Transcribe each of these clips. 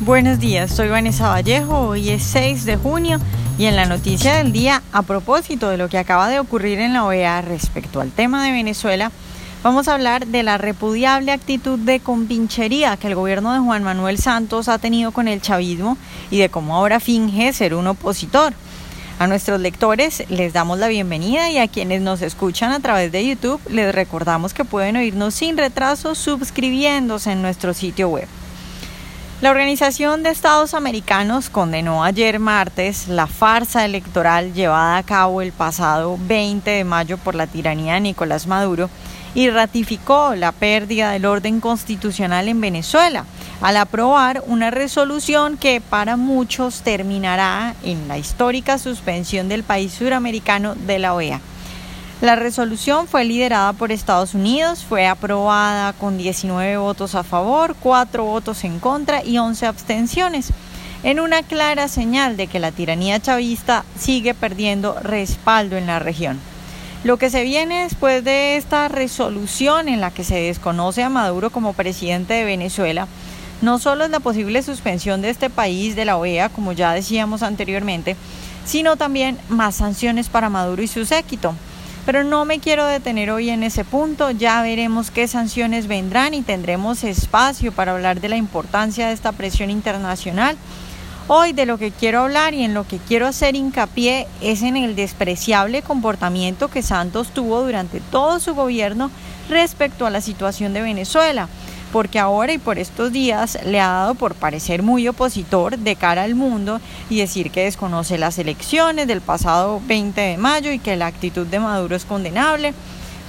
Buenos días, soy Vanessa Vallejo, hoy es 6 de junio y en la noticia del día, a propósito de lo que acaba de ocurrir en la OEA respecto al tema de Venezuela, vamos a hablar de la repudiable actitud de compinchería que el gobierno de Juan Manuel Santos ha tenido con el chavismo y de cómo ahora finge ser un opositor. A nuestros lectores les damos la bienvenida y a quienes nos escuchan a través de YouTube les recordamos que pueden oírnos sin retraso suscribiéndose en nuestro sitio web. La Organización de Estados Americanos condenó ayer martes la farsa electoral llevada a cabo el pasado 20 de mayo por la tiranía de Nicolás Maduro y ratificó la pérdida del orden constitucional en Venezuela al aprobar una resolución que para muchos terminará en la histórica suspensión del país suramericano de la OEA. La resolución fue liderada por Estados Unidos, fue aprobada con 19 votos a favor, 4 votos en contra y 11 abstenciones, en una clara señal de que la tiranía chavista sigue perdiendo respaldo en la región. Lo que se viene después de esta resolución en la que se desconoce a Maduro como presidente de Venezuela, no solo es la posible suspensión de este país de la OEA, como ya decíamos anteriormente, sino también más sanciones para Maduro y su séquito. Pero no me quiero detener hoy en ese punto, ya veremos qué sanciones vendrán y tendremos espacio para hablar de la importancia de esta presión internacional. Hoy de lo que quiero hablar y en lo que quiero hacer hincapié es en el despreciable comportamiento que Santos tuvo durante todo su gobierno respecto a la situación de Venezuela porque ahora y por estos días le ha dado por parecer muy opositor de cara al mundo y decir que desconoce las elecciones del pasado 20 de mayo y que la actitud de Maduro es condenable.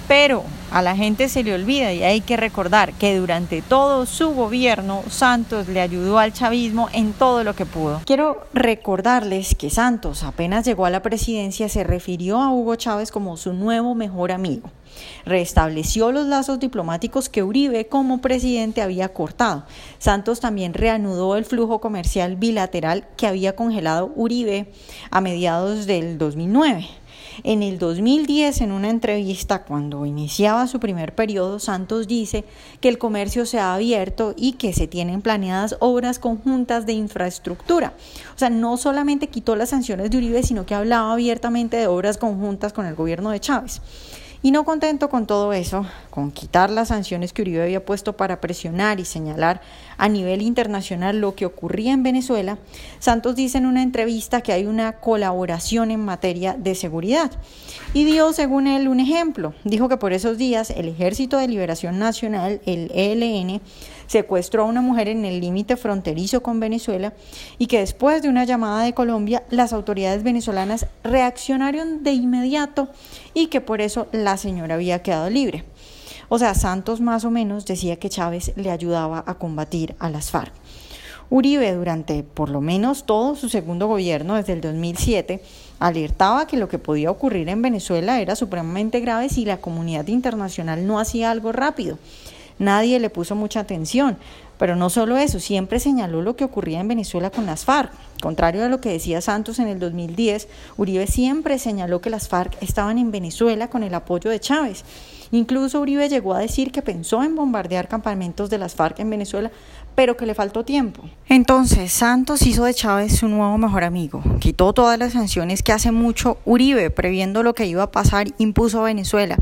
Pero a la gente se le olvida y hay que recordar que durante todo su gobierno Santos le ayudó al chavismo en todo lo que pudo. Quiero recordarles que Santos apenas llegó a la presidencia se refirió a Hugo Chávez como su nuevo mejor amigo. Restableció los lazos diplomáticos que Uribe como presidente había cortado. Santos también reanudó el flujo comercial bilateral que había congelado Uribe a mediados del 2009. En el 2010, en una entrevista, cuando iniciaba su primer periodo, Santos dice que el comercio se ha abierto y que se tienen planeadas obras conjuntas de infraestructura. O sea, no solamente quitó las sanciones de Uribe, sino que hablaba abiertamente de obras conjuntas con el gobierno de Chávez. Y no contento con todo eso, con quitar las sanciones que Uribe había puesto para presionar y señalar a nivel internacional lo que ocurría en Venezuela, Santos dice en una entrevista que hay una colaboración en materia de seguridad. Y dio, según él, un ejemplo. Dijo que por esos días el Ejército de Liberación Nacional, el ELN, secuestró a una mujer en el límite fronterizo con Venezuela y que después de una llamada de Colombia, las autoridades venezolanas reaccionaron de inmediato y que por eso la señora había quedado libre. O sea, Santos más o menos decía que Chávez le ayudaba a combatir a las FARC. Uribe durante por lo menos todo su segundo gobierno desde el 2007 alertaba que lo que podía ocurrir en Venezuela era supremamente grave si la comunidad internacional no hacía algo rápido. Nadie le puso mucha atención, pero no solo eso, siempre señaló lo que ocurría en Venezuela con las FARC. Contrario a lo que decía Santos en el 2010, Uribe siempre señaló que las FARC estaban en Venezuela con el apoyo de Chávez. Incluso Uribe llegó a decir que pensó en bombardear campamentos de las FARC en Venezuela, pero que le faltó tiempo. Entonces, Santos hizo de Chávez su nuevo mejor amigo. Quitó todas las sanciones que hace mucho Uribe, previendo lo que iba a pasar, impuso a Venezuela.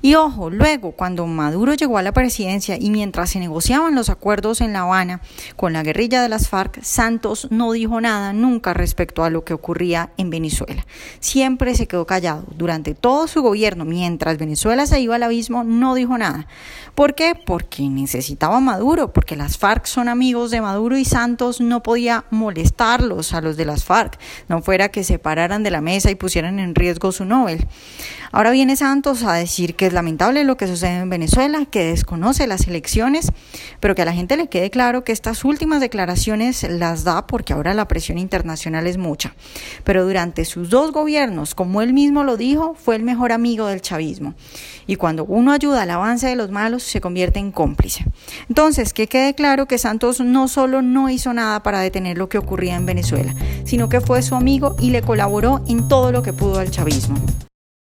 Y ojo, luego, cuando Maduro llegó a la presidencia y mientras se negociaban los acuerdos en La Habana con la guerrilla de las FARC, Santos no dijo nada nunca respecto a lo que ocurría en Venezuela. Siempre se quedó callado. Durante todo su gobierno, mientras Venezuela se iba al abismo, no dijo nada. ¿Por qué? Porque necesitaba Maduro, porque las FARC son amigos de Maduro y Santos no podía molestarlos a los de las FARC, no fuera que se pararan de la mesa y pusieran en riesgo su Nobel. Ahora viene Santos a decir que es lamentable lo que sucede en Venezuela, que desconoce las elecciones, pero que a la gente le quede claro que estas últimas declaraciones las da porque ahora la presión internacional es mucha. Pero durante sus dos gobiernos, como él mismo lo dijo, fue el mejor amigo del chavismo. Y cuando uno ayuda al avance de los malos, se convierte en cómplice. Entonces, que quede claro que Santos no solo no hizo nada para detener lo que ocurría en Venezuela, sino que fue su amigo y le colaboró en todo lo que pudo al chavismo.